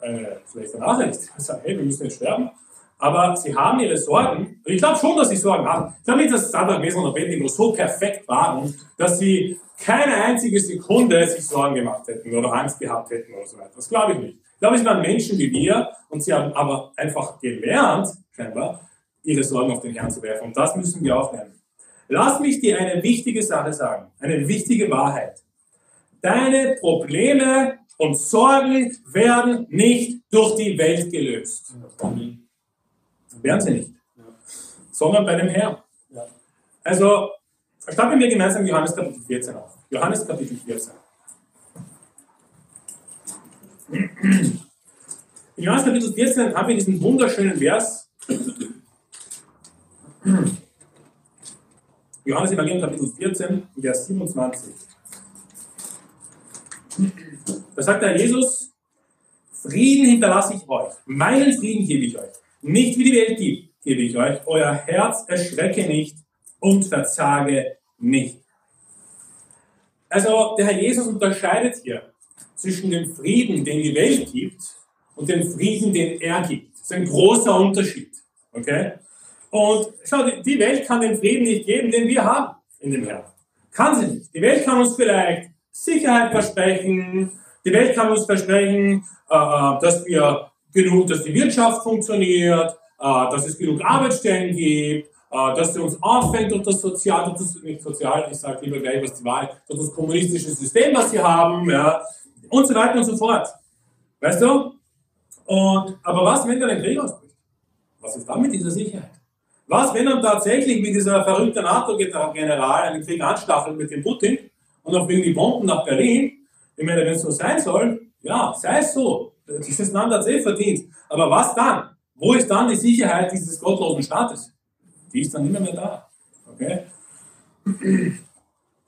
eine schlechte Nachricht. Sie (laughs) sagen, hey, wir müssen jetzt sterben. Aber sie haben ihre Sorgen, ich glaube schon, dass sie Sorgen haben. Ich glaube nicht, dass Sadrach, Messer und Abednego so perfekt waren, dass sie keine einzige Sekunde sich Sorgen gemacht hätten oder Angst gehabt hätten oder so weiter. Das glaube ich nicht. Ich glaube, sie waren Menschen wie wir und sie haben aber einfach gelernt, scheinbar, ihre Sorgen auf den Herrn zu werfen. Und das müssen wir auch lernen. Lass mich dir eine wichtige Sache sagen, eine wichtige Wahrheit. Deine Probleme und Sorgen werden nicht durch die Welt gelöst. Werden sie nicht. Sondern bei dem Herrn. Also, starten wir gemeinsam Johannes Kapitel 14 auf. Johannes Kapitel 14. In Johannes Kapitel 14 haben wir diesen wunderschönen Vers. Johannes Evangelium Kapitel 14, Vers 27. Da sagt der Jesus, Frieden hinterlasse ich euch, meinen Frieden gebe ich euch. Nicht wie die Welt gibt, gebe ich euch. Euer Herz erschrecke nicht und verzage nicht. Also der Herr Jesus unterscheidet hier zwischen dem Frieden, den die Welt gibt, und dem Frieden, den er gibt. Das ist ein großer Unterschied. Okay? Und schau, die Welt kann den Frieden nicht geben, den wir haben in dem Herrn. Kann sie nicht. Die Welt kann uns vielleicht Sicherheit versprechen. Die Welt kann uns versprechen, äh, äh, dass wir genug, dass die Wirtschaft funktioniert, äh, dass es genug Arbeitsstellen gibt, dass sie uns auffängt durch das Sozial, das, nicht Sozial, ich sage lieber gleich, was die Wahl, das kommunistische System, was sie haben, ja, und so weiter und so fort. Weißt du? Und, aber was, wenn dann ein Krieg ausbricht? Was ist dann mit dieser Sicherheit? Was, wenn dann tatsächlich wie dieser verrückte NATO-General einen Krieg anstachelt mit dem Putin und auch wegen die Bomben nach Berlin? Ich meine, wenn es so sein soll, ja, sei es so. Dieses Land hat es eh verdient. Aber was dann? Wo ist dann die Sicherheit dieses gottlosen Staates? Die ist dann immer mehr da. Okay? (clears throat)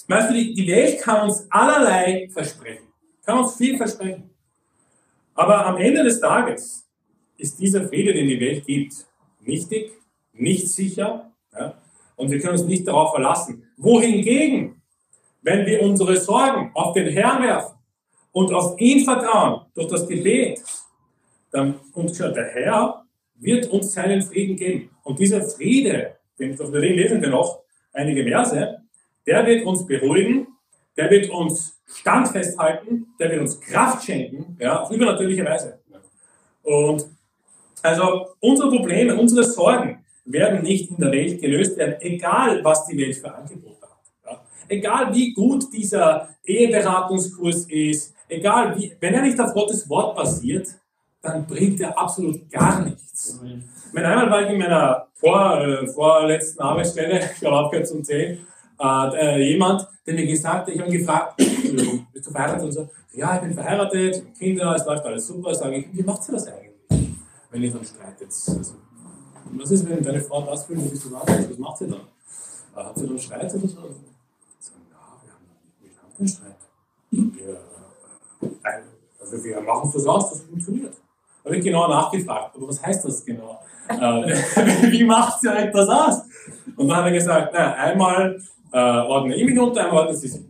Weißt du, die Welt kann uns allerlei versprechen. Kann uns viel versprechen. Aber am Ende des Tages ist dieser Friede, den die Welt gibt, nichtig nicht sicher ja, und wir können uns nicht darauf verlassen. Wohingegen, wenn wir unsere Sorgen auf den Herrn werfen und auf ihn vertrauen durch das Gebet, dann, und der Herr wird uns seinen Frieden geben. Und dieser Friede, den, den lesen wir noch einige Verse, der wird uns beruhigen, der wird uns standfest halten, der wird uns Kraft schenken, ja, auf übernatürliche Weise. Und also unsere Probleme, unsere Sorgen, werden nicht in der Welt gelöst werden, egal was die Welt für Angebote hat. Ja? Egal wie gut dieser Eheberatungskurs ist, egal wie, wenn er nicht auf Gottes Wort basiert, dann bringt er absolut gar nichts. Wenn einmal war ich in meiner vor, äh, vorletzten Arbeitsstelle, ich glaube aufgehört zum 10, äh, jemand, der mir gesagt hat, ich habe ihn gefragt, (clears throat) bist du verheiratet? Und so, ja, ich bin verheiratet, Kinder, es läuft alles super. Sage ich, wie macht ihr das eigentlich, wenn ihr dann streitet? Also, was ist, wenn deine Frau das fühlt, bist du wartet? Was macht sie dann? Äh, hat sie dann Streit oder so? Sagen, ja, wir haben, wir haben keinen Streit. Wir, äh, also wir machen es das aus, das funktioniert. Da habe ich genau nachgefragt, aber was heißt das genau? äh, (laughs) wie macht sie das aus? Und dann hat er gesagt, na, einmal äh, ich mich unter, einmal ordne sie sich.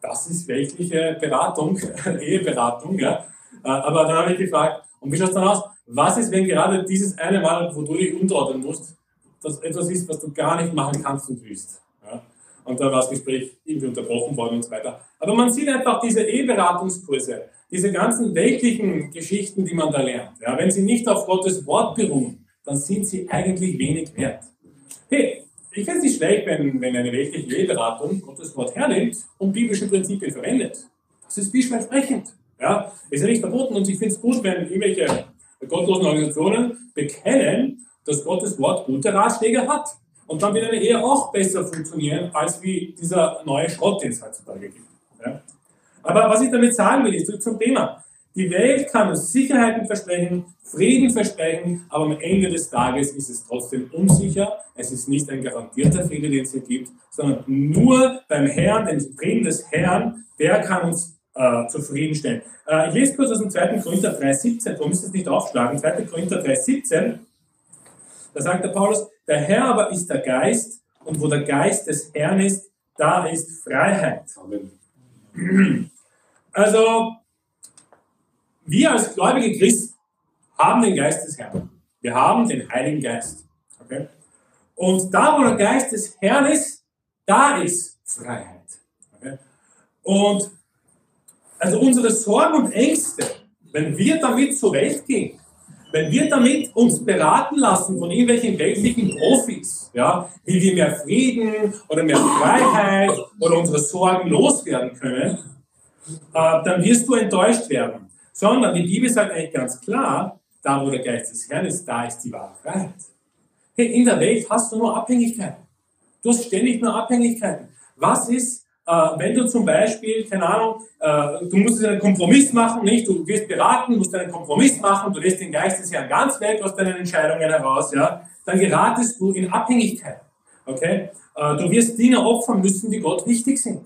Das ist weltliche Beratung, (laughs) Eheberatung, ja. Äh, aber dann habe ich gefragt, und wie schaut es dann aus? Was ist, wenn gerade dieses eine Mal, wo du dich unterordnen musst, das etwas ist, was du gar nicht machen kannst und willst? Ja? Und da war das Gespräch irgendwie unterbrochen worden und so weiter. Aber man sieht einfach diese E-Beratungskurse, diese ganzen weltlichen Geschichten, die man da lernt. Ja? Wenn sie nicht auf Gottes Wort beruhen, dann sind sie eigentlich wenig wert. Hey, ich finde es nicht schlecht, wenn, wenn eine weltliche Eheberatung Gottes Wort hernimmt und biblische Prinzipien verwendet. Das ist vielversprechend. Ja, ist ja nicht verboten und ich finde es gut, wenn irgendwelche gottlosen Organisationen bekennen, dass Gottes Wort gute Ratschläge hat. Und dann wird eine Ehe auch besser funktionieren, als wie dieser neue Schrott, den es heutzutage gibt. Ja? Aber was ich damit sagen will, ist zum Thema. Die Welt kann uns Sicherheiten versprechen, Frieden versprechen, aber am Ende des Tages ist es trotzdem unsicher. Es ist nicht ein garantierter Friede, den es hier gibt, sondern nur beim Herrn, den Frieden des Herrn, der kann uns äh, zufriedenstellen. Äh, ich lese kurz aus dem 2. Korinther 3,17, du müsst es nicht aufschlagen, 2. Korinther 3,17, da sagt der Paulus, der Herr aber ist der Geist und wo der Geist des Herrn ist, da ist Freiheit. Amen. Also, wir als gläubige Christen haben den Geist des Herrn. Wir haben den Heiligen Geist. Okay? Und da, wo der Geist des Herrn ist, da ist Freiheit. Okay? Und also unsere Sorgen und Ängste, wenn wir damit zur Welt gehen, wenn wir damit uns beraten lassen von irgendwelchen weltlichen Profis, ja, wie wir mehr Frieden oder mehr Freiheit oder unsere Sorgen loswerden können, äh, dann wirst du enttäuscht werden. Sondern die Bibel sagt eigentlich ganz klar, da wo der Geist des Herrn ist, da ist die wahre Freiheit. Hey, in der Welt hast du nur Abhängigkeiten. Du hast ständig nur Abhängigkeiten. Was ist, äh, wenn du zum Beispiel, keine Ahnung, äh, du musst einen Kompromiss machen, nicht? Du wirst beraten, musst einen Kompromiss machen, du lässt den Geist des Herrn ganz weg aus deinen Entscheidungen heraus, ja? Dann geratest du in Abhängigkeit. Okay? Äh, du wirst Dinge opfern müssen, die Gott wichtig sind.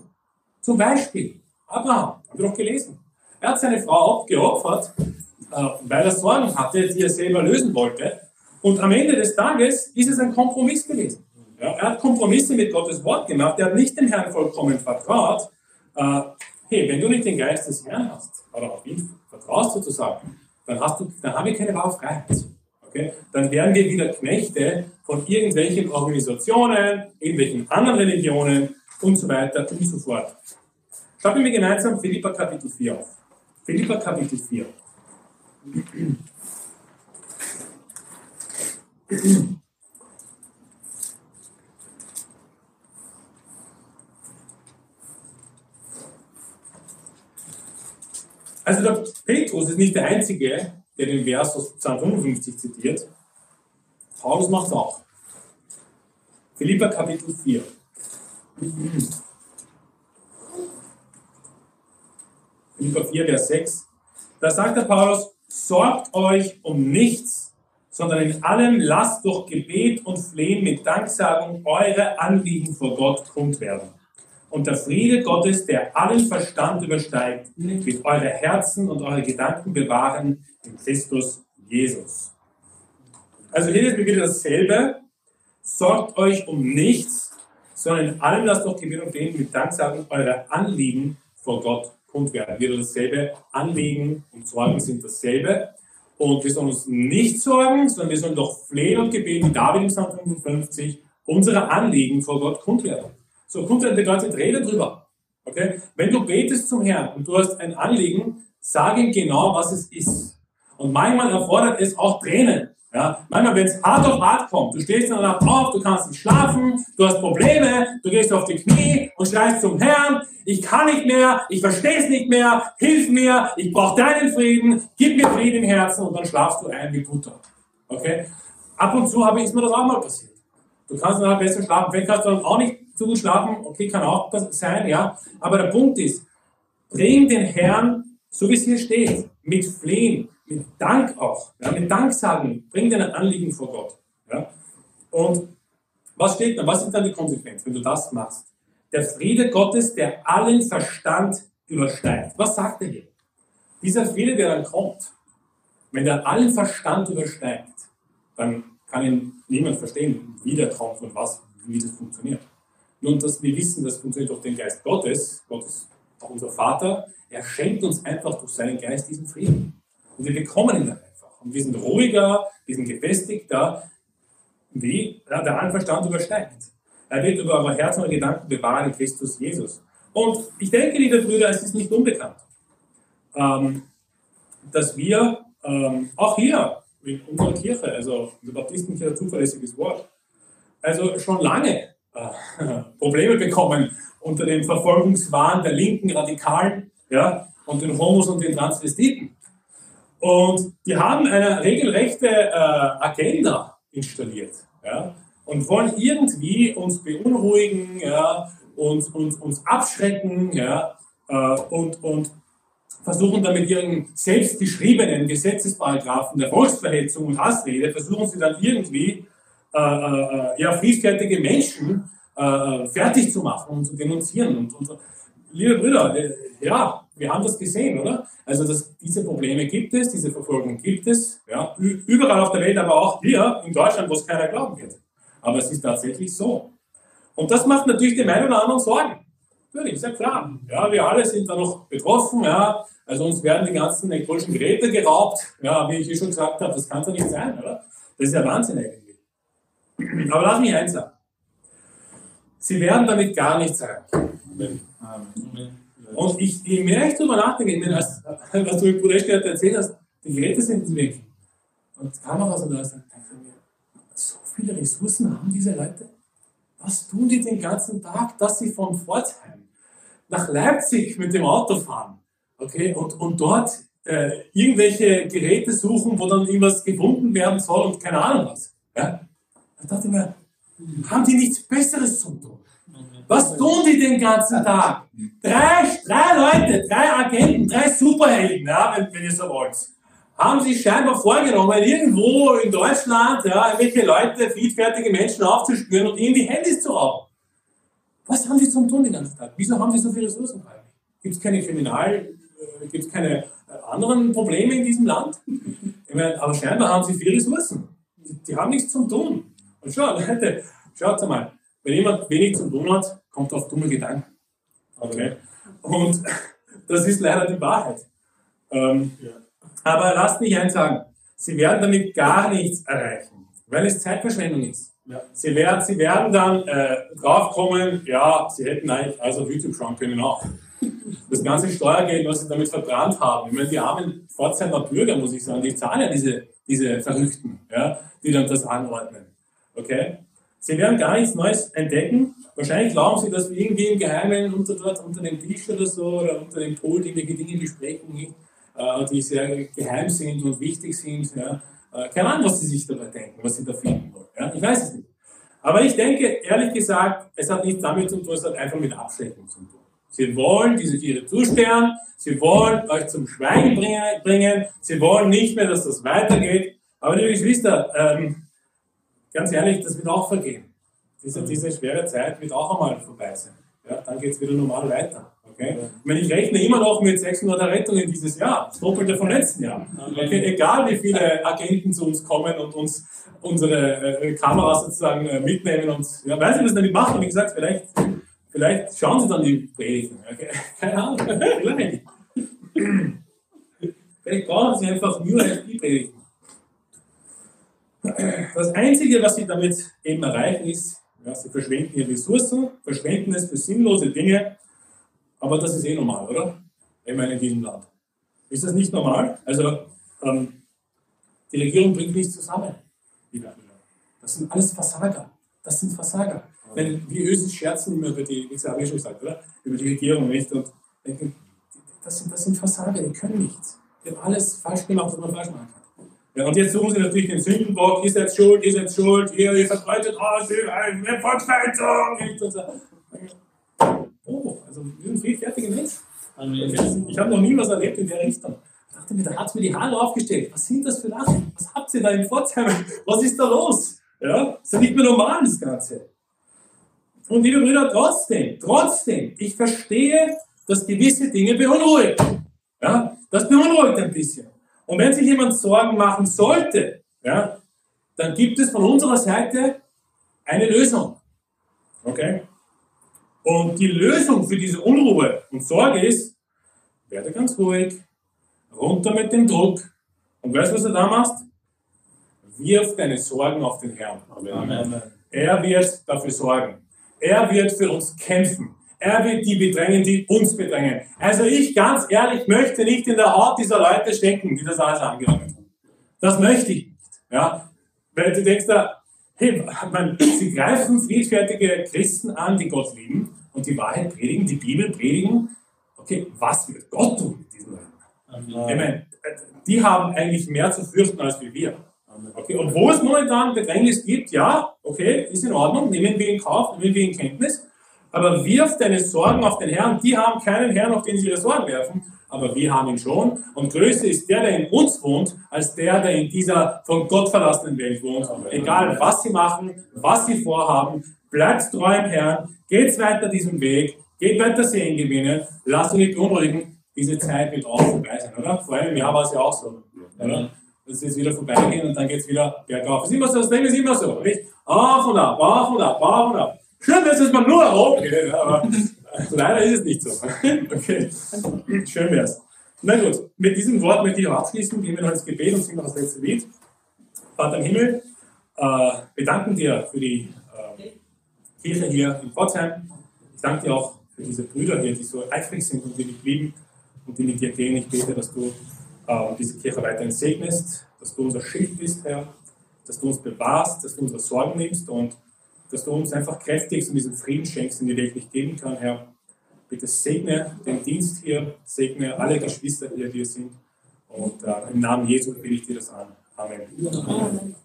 Zum Beispiel Abraham, haben wir doch gelesen. Er hat seine Frau geopfert, äh, weil er Sorgen hatte, die er selber lösen wollte. Und am Ende des Tages ist es ein Kompromiss gewesen. Er hat Kompromisse mit Gottes Wort gemacht, er hat nicht dem Herrn vollkommen vertraut. Äh, hey, wenn du nicht den Geist des Herrn hast, oder auf ihn vertraust sozusagen, dann, hast du, dann haben wir keine wahre Freiheit. okay, dann werden wir wieder Knechte von irgendwelchen Organisationen, irgendwelchen anderen Religionen und so weiter und so fort. Schauen wir gemeinsam Philippa Kapitel 4 auf. Philippa Kapitel 4. Also der Petrus ist nicht der Einzige, der den Vers aus Psalm 55 zitiert. Paulus macht es auch. Philippa Kapitel 4. Philippa 4, Vers 6. Da sagt der Paulus, sorgt euch um nichts, sondern in allem lasst durch Gebet und Flehen mit Danksagung eure Anliegen vor Gott kund werden. Und der Friede Gottes, der allen Verstand übersteigt, wird eure Herzen und eure Gedanken bewahren in Christus Jesus. Also hier ist mir wieder dasselbe. Sorgt euch um nichts, sondern in allem lasst durch Gebet und Flehen mit Danksagung eure Anliegen vor Gott kund. Wieder dasselbe. Anliegen und Sorgen sind dasselbe. Und wir sollen uns nicht sorgen, sondern wir sollen doch flehen und gebeten, David im Psalm 55, unsere Anliegen vor Gott kund werden. So, kund werden bedeutet, rede drüber. Okay? Wenn du betest zum Herrn und du hast ein Anliegen, sag ihm genau, was es ist. Und manchmal erfordert es auch Tränen. Ja, manchmal, wenn es hart auf hart kommt, du stehst in der Nacht auf, du kannst nicht schlafen, du hast Probleme, du gehst auf die Knie und schreist zum Herrn, ich kann nicht mehr, ich verstehe es nicht mehr, hilf mir, ich brauche deinen Frieden, gib mir Frieden im Herzen und dann schlafst du ein wie Butter. Okay? Ab und zu habe ich, ist mir das auch mal passiert. Du kannst dann besser schlafen, vielleicht kannst du dann auch nicht zu gut schlafen, okay, kann auch sein, ja. Aber der Punkt ist, bring den Herrn, so wie es hier steht, mit Flehen, mit Dank auch, ja, mit Danksagen, bring deine Anliegen vor Gott. Ja. Und was steht da? Was ist dann die Konsequenz, wenn du das machst? Der Friede Gottes, der allen Verstand übersteigt. Was sagt er hier? Dieser Friede, der dann kommt, wenn der allen Verstand übersteigt, dann kann ihn niemand verstehen, wie der kommt und was, wie das funktioniert. Nun, dass wir wissen, das funktioniert durch den Geist Gottes, Gott ist auch unser Vater, er schenkt uns einfach durch seinen Geist diesen Frieden. Und wir bekommen ihn dann einfach. Und wir sind ruhiger, wir sind gefestigter, wie der Anverstand übersteigt. Er wird über eure Herzen und Gedanken bewahren in Christus Jesus. Und ich denke, liebe Brüder, es ist nicht unbekannt, ähm, dass wir ähm, auch hier in unserer Kirche, also in der Baptistenkirche, zuverlässiges Wort, also schon lange äh, (laughs) Probleme bekommen unter dem Verfolgungswahn der linken Radikalen ja, und den Homos und den Transvestiten. Und die haben eine regelrechte äh, Agenda installiert ja, und wollen irgendwie uns beunruhigen, ja, uns, uns, uns abschrecken ja, äh, und, und versuchen dann mit ihren selbstgeschriebenen Gesetzesparagraphen der Volksverhetzung und Hassrede, versuchen sie dann irgendwie äh, äh, ja, friedfertige Menschen äh, äh, fertig zu machen und zu denunzieren. Und, und, liebe Brüder, äh, ja, wir haben das gesehen, oder? Also das, diese Probleme gibt es, diese Verfolgung gibt es, ja, überall auf der Welt, aber auch hier in Deutschland, wo es keiner glauben wird. Aber es ist tatsächlich so. Und das macht natürlich dem einen oder anderen Sorgen. Natürlich, ja klar. Ja, wir alle sind da noch betroffen, ja. Also uns werden die ganzen elektronischen Geräte geraubt, ja, wie ich eh schon gesagt habe, das kann ja nicht sein, oder? Das ist ja Wahnsinn eigentlich. Aber lass mich eins sagen. Sie werden damit gar nicht sein. Amen. Amen. Und ich, je mehr ich darüber nachdenke, ich meine, als, was du mit Bruder Eschke erzählt hast, die Geräte sind weg. Und Kameras und alles, dann denke ich mir, so viele Ressourcen haben diese Leute. Was tun die den ganzen Tag, dass sie von Pforzheim nach Leipzig mit dem Auto fahren? Okay, und, und dort äh, irgendwelche Geräte suchen, wo dann irgendwas gefunden werden soll und keine Ahnung was. Ja? Da dachte ich mir, haben die nichts Besseres zu tun? Was tun die den ganzen Tag? Drei, drei Leute, drei Agenten, drei Superhelden, ja, wenn, wenn ihr so wollt, haben sich scheinbar vorgenommen, irgendwo in Deutschland ja, welche Leute, friedfertige Menschen aufzuspüren und ihnen die Handys zu rauben. Was haben die zum tun den ganzen Tag? Wieso haben die so viele Ressourcen frei? Gibt es keine Kriminal, äh, gibt es keine äh, anderen Probleme in diesem Land? Ich meine, aber scheinbar haben sie viele Ressourcen. Die, die haben nichts zum tun. Und schau, Leute, schaut mal, wenn jemand wenig zu tun hat, kommt auf dumme Gedanken. Okay? Und (laughs) das ist leider die Wahrheit. Ähm, ja. Aber lasst mich eins sagen. sie werden damit gar nichts erreichen, weil es Zeitverschwendung ist. Ja. Sie, werden, sie werden dann äh, draufkommen, ja, sie hätten eigentlich also auf YouTube schauen können auch. Das ganze Steuergeld, was sie damit verbrannt haben. Ich meine, die armen Pforzheimer Bürger, muss ich sagen, die zahlen ja diese, diese Verrückten, ja, die dann das anordnen. Okay? Sie werden gar nichts Neues entdecken. Wahrscheinlich glauben sie, dass wir irgendwie im Geheimen unter, dort, unter dem Tisch oder so oder unter dem Pult irgendwelche Dinge besprechen, äh, die sehr geheim sind und wichtig sind. Ja. Äh, keine Ahnung, was sie sich dabei denken, was sie da finden wollen. Ja. Ich weiß es nicht. Aber ich denke, ehrlich gesagt, es hat nichts damit zu tun, es hat einfach mit Abschreckung zu tun. Sie wollen diese Tiere zusperren, sie wollen euch zum Schweigen bringen, sie wollen nicht mehr, dass das weitergeht. Aber liebe Geschwister, ähm, ganz ehrlich, das wird auch vergehen. Diese, diese schwere Zeit wird auch einmal vorbei sein. Ja, dann geht es wieder normal weiter. Okay? Ich, meine, ich rechne immer noch mit 600 Rettungen dieses Jahr, das Doppelte vom letzten Jahr. Okay? Egal wie viele Agenten zu uns kommen und uns unsere äh, Kameras sozusagen äh, mitnehmen und ja, weiß nicht, was damit machen. Wie gesagt, vielleicht, vielleicht schauen sie dann die Predigten. Okay? (laughs) Keine Ahnung, vielleicht. vielleicht brauchen sie einfach nur die Predigten. Das Einzige, was sie damit eben erreichen, ist, ja, sie verschwenden ihre Ressourcen, verschwenden es für sinnlose Dinge, aber das ist eh normal, oder? Ich meine, in diesem Land. Ist das nicht normal? Also, ähm, die Regierung bringt nichts zusammen. Das sind alles Versager. Das sind Versager. Wenn wir Ösis scherzen immer über die, ich habe schon gesagt, oder? Über die Regierung nicht und denken, das sind, das sind Versager, die können nichts. Die haben alles falsch gemacht, was man falsch machen kann. Ja, und jetzt suchen sie natürlich den Sündenbock, ihr seid schuld, ihr seid schuld, ihr, ihr verbreitet eine Volksverhetzung. Oh, also wir sind friedfertige Menschen. Ich habe noch nie was erlebt in der Richtung. Ich dachte mir, da hat mir die Haare aufgestellt. Was sind das für Lachen? Was habt ihr da in Pforzheim? Was ist da los? Ja, das ist ja nicht mehr normal, das Ganze. Und liebe Brüder, trotzdem, trotzdem, ich verstehe, dass gewisse Dinge beunruhigen. Ja, das beunruhigt ein bisschen. Und wenn sich jemand Sorgen machen sollte, ja, dann gibt es von unserer Seite eine Lösung. Okay? Und die Lösung für diese Unruhe und Sorge ist, werde ganz ruhig, runter mit dem Druck. Und weißt du, was du da machst? Wirf deine Sorgen auf den Herrn. Amen. Er wird dafür sorgen. Er wird für uns kämpfen. Er wird die bedrängen, die uns bedrängen. Also ich ganz ehrlich möchte nicht in der Haut dieser Leute stecken, die das alles angenommen haben. Das möchte ich nicht. Ja? Weil du denkst da, hey, man, sie greifen friedfertige Christen an, die Gott lieben und die Wahrheit predigen, die Bibel predigen. Okay, was wird Gott tun mit diesen Leuten? Ich meine, die haben eigentlich mehr zu fürchten als wir. Okay, wo es momentan Bedrängnis gibt, ja, okay, ist in Ordnung, nehmen wir in Kauf, nehmen wir in Kenntnis. Aber wirf deine Sorgen auf den Herrn. Die haben keinen Herrn, auf den sie ihre Sorgen werfen, aber wir haben ihn schon. Und größer ist der, der in uns wohnt, als der, der in dieser von Gott verlassenen Welt wohnt. Egal, was sie machen, was sie vorhaben, bleibt treu im Herrn, geht weiter diesen Weg, geht weiter Sehen gewinnen, lasst euch nicht beunruhigen. Diese Zeit wird auch vorbei sein, oder? Vor allem im Jahr war es ja auch so, oder? Das ist wieder vorbeigehen und dann geht es wieder bergauf. Das ist immer so, das Leben ist immer so, nicht? Auf und ab, auf und ab, auf und ab. Schön wäre es, dass man nur raufgeht, aber leider ist es nicht so. (laughs) Okay, schön wäre es. Na gut, mit diesem Wort möchte ich auch abschließen. Gehen wir noch ins Gebet und singen noch das letzte Lied. Vater im Himmel, äh, wir danken dir für die äh, Kirche hier in Pforzheim. Ich danke dir auch für diese Brüder hier, die so eifrig sind und die dich lieben und die mit dir gehen. Ich bete, dass du äh, diese Kirche weiterhin segnest, dass du unser Schild bist, Herr, dass du uns bewahrst, dass du unsere Sorgen nimmst und dass du uns einfach kräftigst und diesen Frieden schenkst, den die Welt nicht geben kann, Herr. Bitte segne den Dienst hier, segne alle Geschwister, die hier sind. Und äh, im Namen Jesu bitte ich dir das an. Amen. Amen.